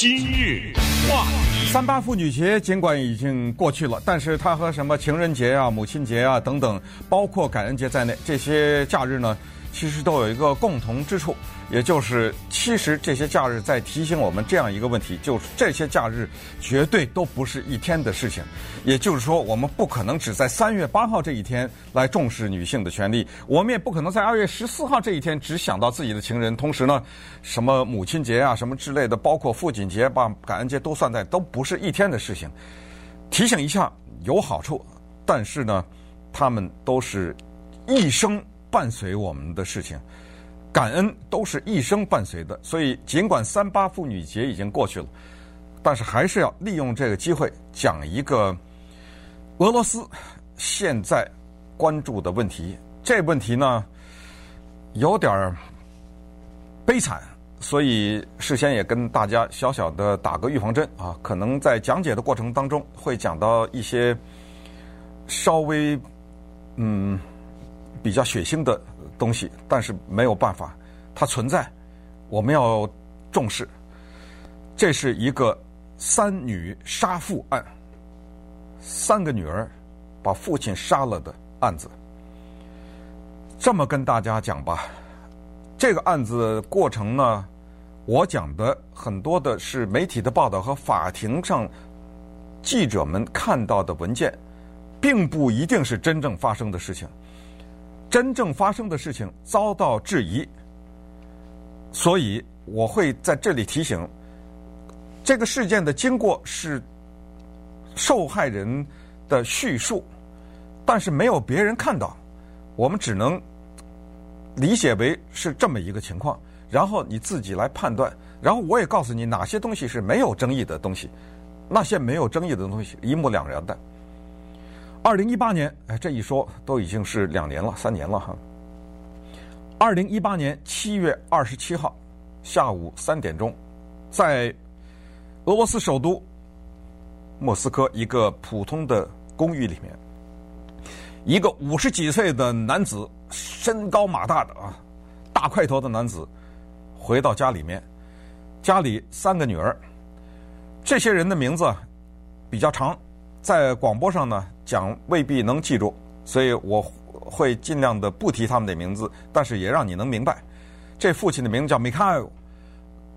今日话题，三八妇女节尽管已经过去了，但是它和什么情人节啊、母亲节啊等等，包括感恩节在内，这些假日呢，其实都有一个共同之处，也就是其实这些假日在提醒我们这样一个问题，就是这些假日绝对都不是一天的事情。也就是说，我们不可能只在三月八号这一天来重视女性的权利，我们也不可能在二月十四号这一天只想到自己的情人。同时呢，什么母亲节啊、什么之类的，包括父亲节、把感恩节都算在，都不是一天的事情。提醒一下有好处，但是呢，他们都是一生。伴随我们的事情，感恩都是一生伴随的。所以，尽管三八妇女节已经过去了，但是还是要利用这个机会讲一个俄罗斯现在关注的问题。这问题呢，有点儿悲惨，所以事先也跟大家小小的打个预防针啊。可能在讲解的过程当中会讲到一些稍微嗯。比较血腥的东西，但是没有办法，它存在，我们要重视。这是一个三女杀父案，三个女儿把父亲杀了的案子。这么跟大家讲吧，这个案子过程呢，我讲的很多的是媒体的报道和法庭上记者们看到的文件，并不一定是真正发生的事情。真正发生的事情遭到质疑，所以我会在这里提醒：这个事件的经过是受害人的叙述，但是没有别人看到，我们只能理解为是这么一个情况，然后你自己来判断。然后我也告诉你哪些东西是没有争议的东西，那些没有争议的东西一目了然的。二零一八年，哎，这一说都已经是两年了，三年了哈。二零一八年七月二十七号下午三点钟，在俄罗斯首都莫斯科一个普通的公寓里面，一个五十几岁的男子，身高马大的啊，大块头的男子，回到家里面，家里三个女儿，这些人的名字比较长。在广播上呢讲未必能记住，所以我会尽量的不提他们的名字，但是也让你能明白。这父亲的名字叫 Mikhail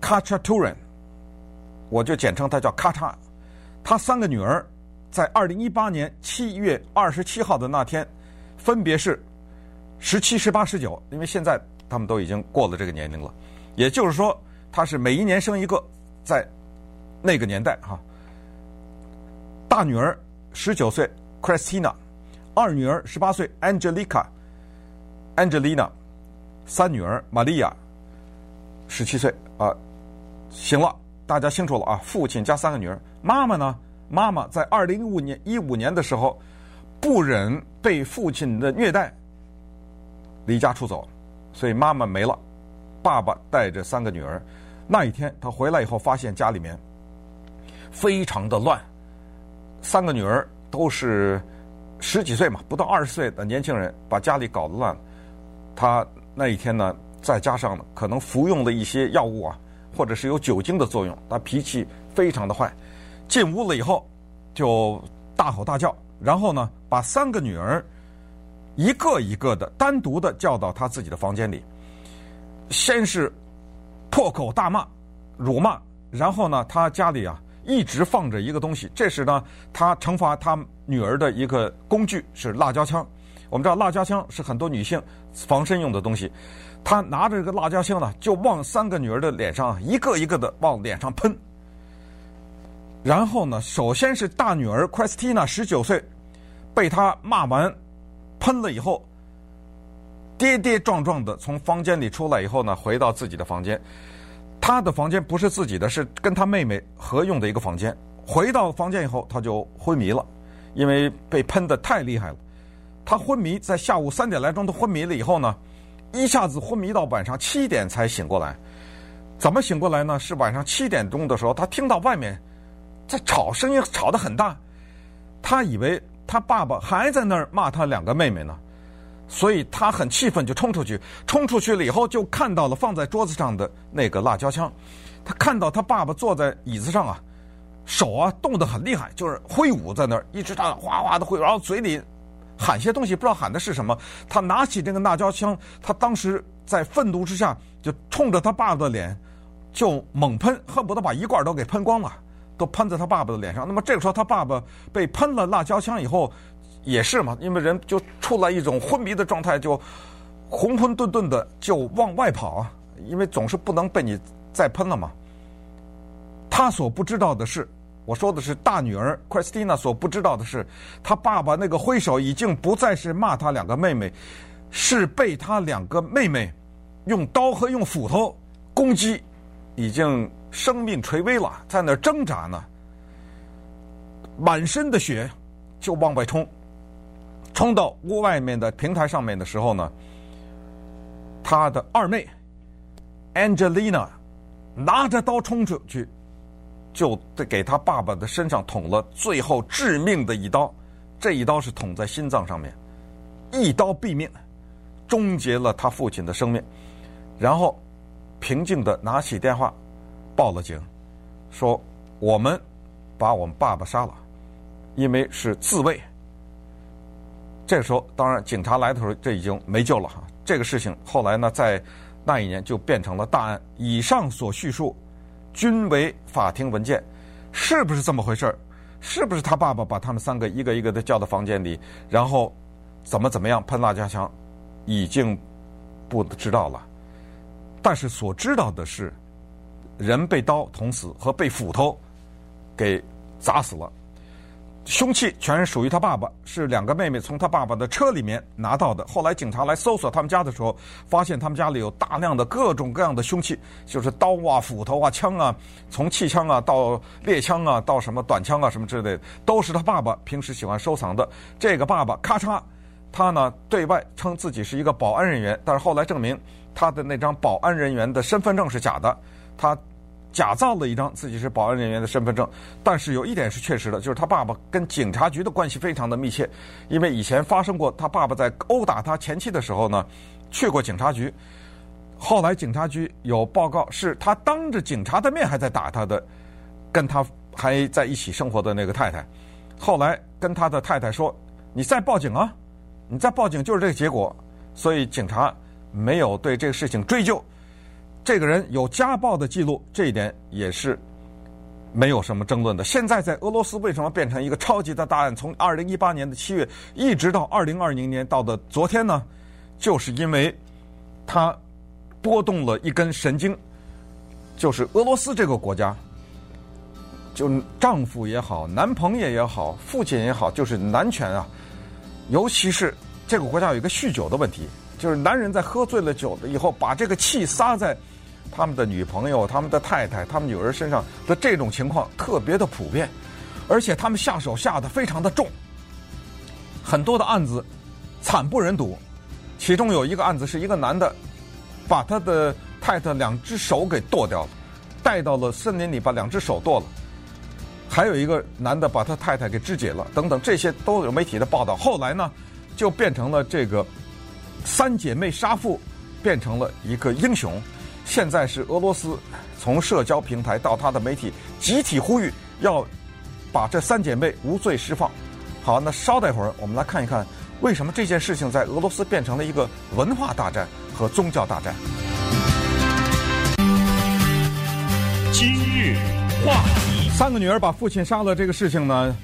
Kachaturin，我就简称他叫咔嚓。他三个女儿在二零一八年七月二十七号的那天，分别是十七、十八、十九，因为现在他们都已经过了这个年龄了，也就是说，他是每一年生一个，在那个年代哈。大女儿十九岁，Christina；二女儿十八岁，Angelica；Angelina；三女儿，Maria，十七岁。啊，行了，大家清楚了啊。父亲加三个女儿，妈妈呢？妈妈在二零一五年一五年的时候，不忍被父亲的虐待，离家出走，所以妈妈没了。爸爸带着三个女儿，那一天他回来以后，发现家里面非常的乱。三个女儿都是十几岁嘛，不到二十岁的年轻人，把家里搞得乱。他那一天呢，再加上可能服用了一些药物啊，或者是有酒精的作用，他脾气非常的坏。进屋了以后，就大吼大叫，然后呢，把三个女儿一个一个的单独的叫到他自己的房间里，先是破口大骂、辱骂，然后呢，他家里啊。一直放着一个东西，这是呢，他惩罚他女儿的一个工具是辣椒枪。我们知道辣椒枪是很多女性防身用的东西，他拿着这个辣椒枪呢，就往三个女儿的脸上一个一个的往脸上喷。然后呢，首先是大女儿 Christina 十九岁，被他骂完喷了以后，跌跌撞撞的从房间里出来以后呢，回到自己的房间。他的房间不是自己的，是跟他妹妹合用的一个房间。回到房间以后，他就昏迷了，因为被喷得太厉害了。他昏迷在下午三点来钟，他昏迷了以后呢，一下子昏迷到晚上七点才醒过来。怎么醒过来呢？是晚上七点钟的时候，他听到外面在吵，声音吵得很大。他以为他爸爸还在那儿骂他两个妹妹呢，所以他很气愤，就冲出去。冲出去了以后，就看到了放在桌子上的那个辣椒枪。他看到他爸爸坐在椅子上啊，手啊动得很厉害，就是挥舞在那儿，一直他哗哗的挥，然后嘴里喊些东西，不知道喊的是什么。他拿起这个辣椒枪，他当时在愤怒之下，就冲着他爸爸的脸就猛喷，恨不得把一罐都给喷光了，都喷在他爸爸的脸上。那么这个时候，他爸爸被喷了辣椒枪以后。也是嘛，因为人就处在一种昏迷的状态，就浑浑沌沌的就往外跑啊，因为总是不能被你再喷了嘛。他所不知道的是，我说的是大女儿 Christina 所不知道的是，他爸爸那个挥手已经不再是骂他两个妹妹，是被他两个妹妹用刀和用斧头攻击，已经生命垂危了，在那挣扎呢，满身的血就往外冲。冲到屋外面的平台上面的时候呢，他的二妹 Angelina 拿着刀冲出去，就给他爸爸的身上捅了最后致命的一刀。这一刀是捅在心脏上面，一刀毙命，终结了他父亲的生命。然后平静的拿起电话报了警，说我们把我们爸爸杀了，因为是自卫。这时候，当然警察来的时候，这已经没救了哈。这个事情后来呢，在那一年就变成了大案。以上所叙述，均为法庭文件，是不是这么回事儿？是不是他爸爸把他们三个一个一个的叫到房间里，然后怎么怎么样喷辣椒枪，已经不知道了。但是所知道的是，人被刀捅死和被斧头给砸死了。凶器全是属于他爸爸，是两个妹妹从他爸爸的车里面拿到的。后来警察来搜索他们家的时候，发现他们家里有大量的各种各样的凶器，就是刀啊、斧头啊、枪啊，从气枪啊到猎枪啊，到什么短枪啊什么之类的，都是他爸爸平时喜欢收藏的。这个爸爸咔嚓，他呢对外称自己是一个保安人员，但是后来证明他的那张保安人员的身份证是假的，他。假造了一张自己是保安人员的身份证，但是有一点是确实的，就是他爸爸跟警察局的关系非常的密切，因为以前发生过他爸爸在殴打他前妻的时候呢，去过警察局，后来警察局有报告是他当着警察的面还在打他的，跟他还在一起生活的那个太太，后来跟他的太太说：“你再报警啊，你再报警就是这个结果。”所以警察没有对这个事情追究。这个人有家暴的记录，这一点也是没有什么争论的。现在在俄罗斯为什么变成一个超级的大案？从二零一八年的七月一直到二零二零年到的昨天呢，就是因为他拨动了一根神经，就是俄罗斯这个国家，就丈夫也好，男朋友也好，父亲也好，就是男权啊，尤其是这个国家有一个酗酒的问题，就是男人在喝醉了酒了以后，把这个气撒在。他们的女朋友、他们的太太、他们女儿身上的这种情况特别的普遍，而且他们下手下得非常的重，很多的案子惨不忍睹。其中有一个案子是一个男的把他的太太两只手给剁掉了，带到了森林里把两只手剁了；还有一个男的把他太太给肢解了，等等，这些都有媒体的报道。后来呢，就变成了这个三姐妹杀父变成了一个英雄。现在是俄罗斯从社交平台到他的媒体集体呼吁要把这三姐妹无罪释放。好，那稍待会儿，我们来看一看为什么这件事情在俄罗斯变成了一个文化大战和宗教大战。今日话题：三个女儿把父亲杀了这个事情呢，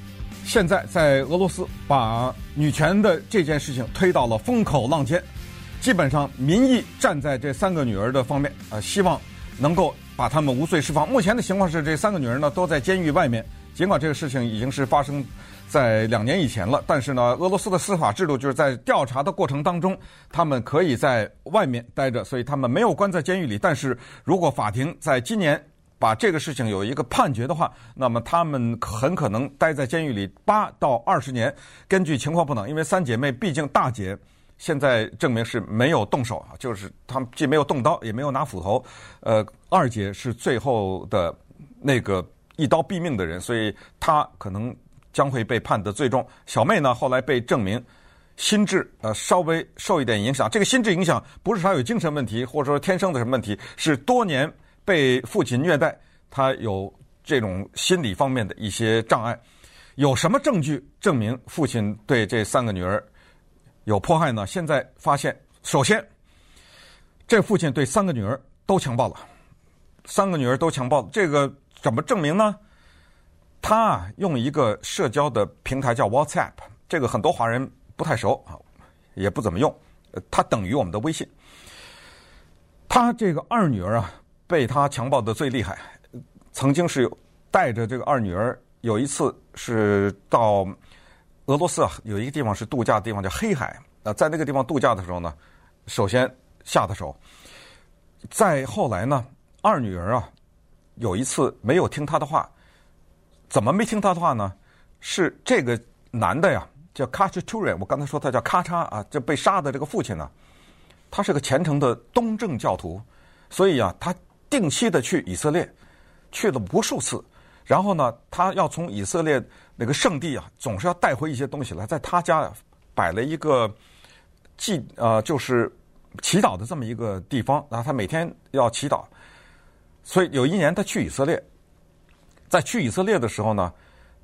现在在俄罗斯把女权的这件事情推到了风口浪尖。基本上民意站在这三个女儿的方面，呃，希望能够把她们无罪释放。目前的情况是，这三个女儿呢都在监狱外面。尽管这个事情已经是发生在两年以前了，但是呢，俄罗斯的司法制度就是在调查的过程当中，他们可以在外面待着，所以他们没有关在监狱里。但是如果法庭在今年把这个事情有一个判决的话，那么他们很可能待在监狱里八到二十年。根据情况不等，因为三姐妹毕竟大姐。现在证明是没有动手啊，就是他们既没有动刀，也没有拿斧头。呃，二姐是最后的那个一刀毙命的人，所以她可能将会被判得最重。小妹呢，后来被证明心智呃稍微受一点影响。这个心智影响不是他有精神问题，或者说天生的什么问题，是多年被父亲虐待，他有这种心理方面的一些障碍。有什么证据证明父亲对这三个女儿有迫害呢？现在发现，首先，这父亲对三个女儿都强暴了，三个女儿都强暴，这个怎么证明呢？他啊，用一个社交的平台叫 WhatsApp，这个很多华人不太熟啊，也不怎么用。它等于我们的微信。他这个二女儿啊，被他强暴的最厉害，曾经是带着这个二女儿，有一次是到俄罗斯啊，有一个地方是度假的地方叫黑海啊，在那个地方度假的时候呢，首先下的手，再后来呢，二女儿啊，有一次没有听他的话。怎么没听他的话呢？是这个男的呀，叫卡什图人。我刚才说他叫咔嚓啊，这被杀的这个父亲呢，他是个虔诚的东正教徒，所以啊，他定期的去以色列，去了无数次。然后呢，他要从以色列那个圣地啊，总是要带回一些东西来，在他家摆了一个祭呃，就是祈祷的这么一个地方。然后他每天要祈祷，所以有一年他去以色列。在去以色列的时候呢，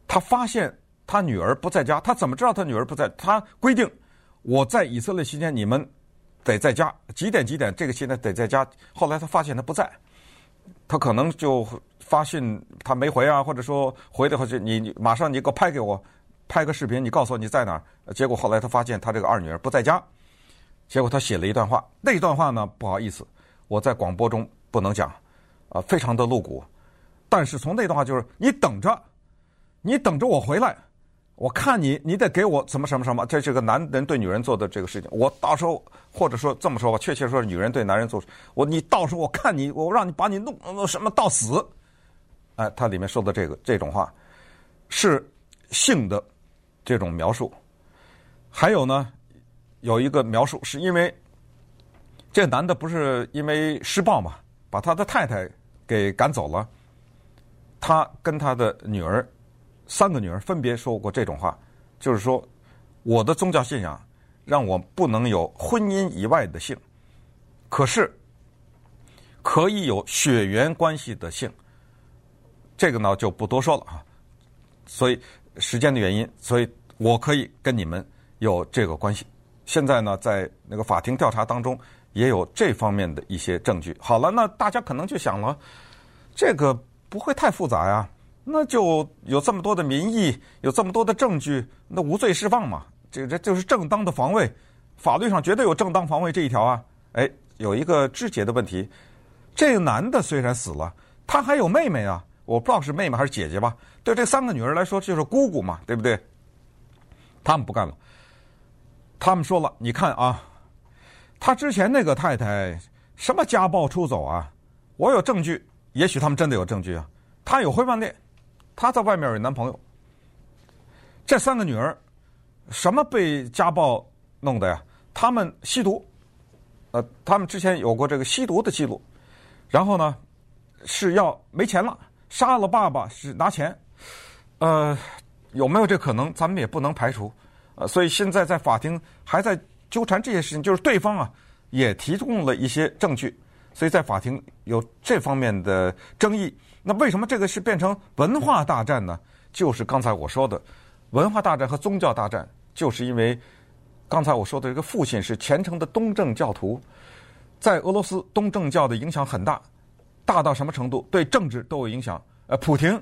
他发现他女儿不在家。他怎么知道他女儿不在？他规定我在以色列期间，你们得在家，几点几点这个期间得在家。后来他发现他不在，他可能就发信他没回啊，或者说回的话就你马上你给我拍给我，拍个视频，你告诉我你在哪儿。结果后来他发现他这个二女儿不在家，结果他写了一段话，那段话呢，不好意思，我在广播中不能讲，啊，非常的露骨。但是从那段话就是你等着，你等着我回来，我看你，你得给我什么什么什么。这是个男人对女人做的这个事情。我到时候或者说这么说吧，确切说是女人对男人做。我你到时候我看你，我让你把你弄什么到死。哎，他里面说的这个这种话，是性的这种描述。还有呢，有一个描述是因为这男的不是因为施暴嘛，把他的太太给赶走了。他跟他的女儿，三个女儿分别说过这种话，就是说，我的宗教信仰让我不能有婚姻以外的性，可是可以有血缘关系的性。这个呢就不多说了啊，所以时间的原因，所以我可以跟你们有这个关系。现在呢，在那个法庭调查当中也有这方面的一些证据。好了，那大家可能就想了，这个。不会太复杂呀，那就有这么多的民意，有这么多的证据，那无罪释放嘛？这这就是正当的防卫，法律上绝对有正当防卫这一条啊。哎，有一个枝节的问题，这个男的虽然死了，他还有妹妹啊，我不知道是妹妹还是姐姐吧？对这三个女儿来说，就是姑姑嘛，对不对？他们不干了，他们说了，你看啊，他之前那个太太什么家暴出走啊，我有证据。也许他们真的有证据啊！她有婚外恋，她在外面有男朋友。这三个女儿，什么被家暴弄的呀？他们吸毒，呃，他们之前有过这个吸毒的记录。然后呢，是要没钱了，杀了爸爸是拿钱。呃，有没有这可能？咱们也不能排除。呃，所以现在在法庭还在纠缠这些事情，就是对方啊也提供了一些证据。所以在法庭有这方面的争议，那为什么这个是变成文化大战呢？就是刚才我说的，文化大战和宗教大战，就是因为刚才我说的这个父亲是虔诚的东正教徒，在俄罗斯东正教的影响很大，大到什么程度？对政治都有影响。呃，普廷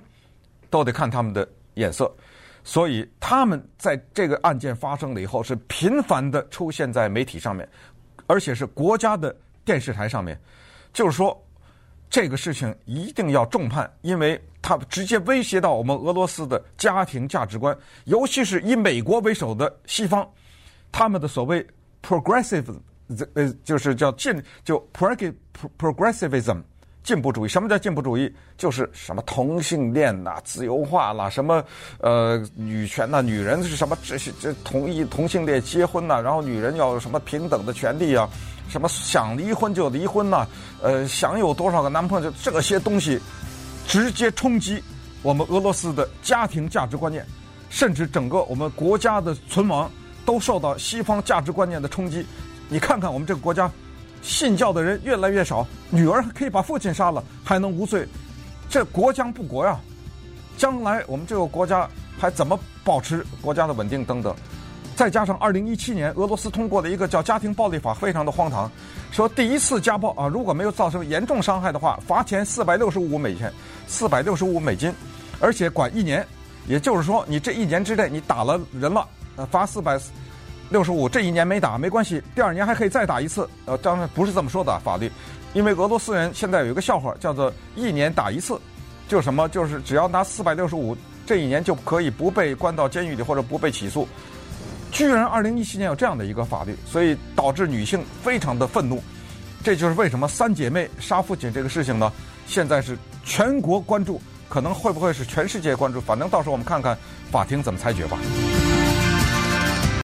都得看他们的眼色，所以他们在这个案件发生了以后，是频繁的出现在媒体上面，而且是国家的电视台上面。就是说，这个事情一定要重判，因为它直接威胁到我们俄罗斯的家庭价值观，尤其是以美国为首的西方，他们的所谓 progressive，呃，就是叫进就 progressivism 进步主义。什么叫进步主义？就是什么同性恋呐、自由化啦，什么呃女权呐，女人是什么这些这同意同性恋结婚呐，然后女人要有什么平等的权利啊。什么想离婚就离婚呐、呃，想有多少个男朋友？就这些东西，直接冲击我们俄罗斯的家庭价值观念，甚至整个我们国家的存亡都受到西方价值观念的冲击。你看看我们这个国家，信教的人越来越少，女儿可以把父亲杀了还能无罪，这国将不国呀！将来我们这个国家还怎么保持国家的稳定等等？再加上二零一七年俄罗斯通过的一个叫家庭暴力法，非常的荒唐，说第一次家暴啊，如果没有造成严重伤害的话，罚钱四百六十五美元，四百六十五美金，而且管一年，也就是说你这一年之内你打了人了，呃，罚四百六十五，这一年没打没关系，第二年还可以再打一次。呃，当然不是这么说的法律，因为俄罗斯人现在有一个笑话，叫做一年打一次，就什么？就是只要拿四百六十五，这一年就可以不被关到监狱里或者不被起诉。居然二零一七年有这样的一个法律，所以导致女性非常的愤怒。这就是为什么三姐妹杀父亲这个事情呢，现在是全国关注，可能会不会是全世界关注？反正到时候我们看看法庭怎么裁决吧。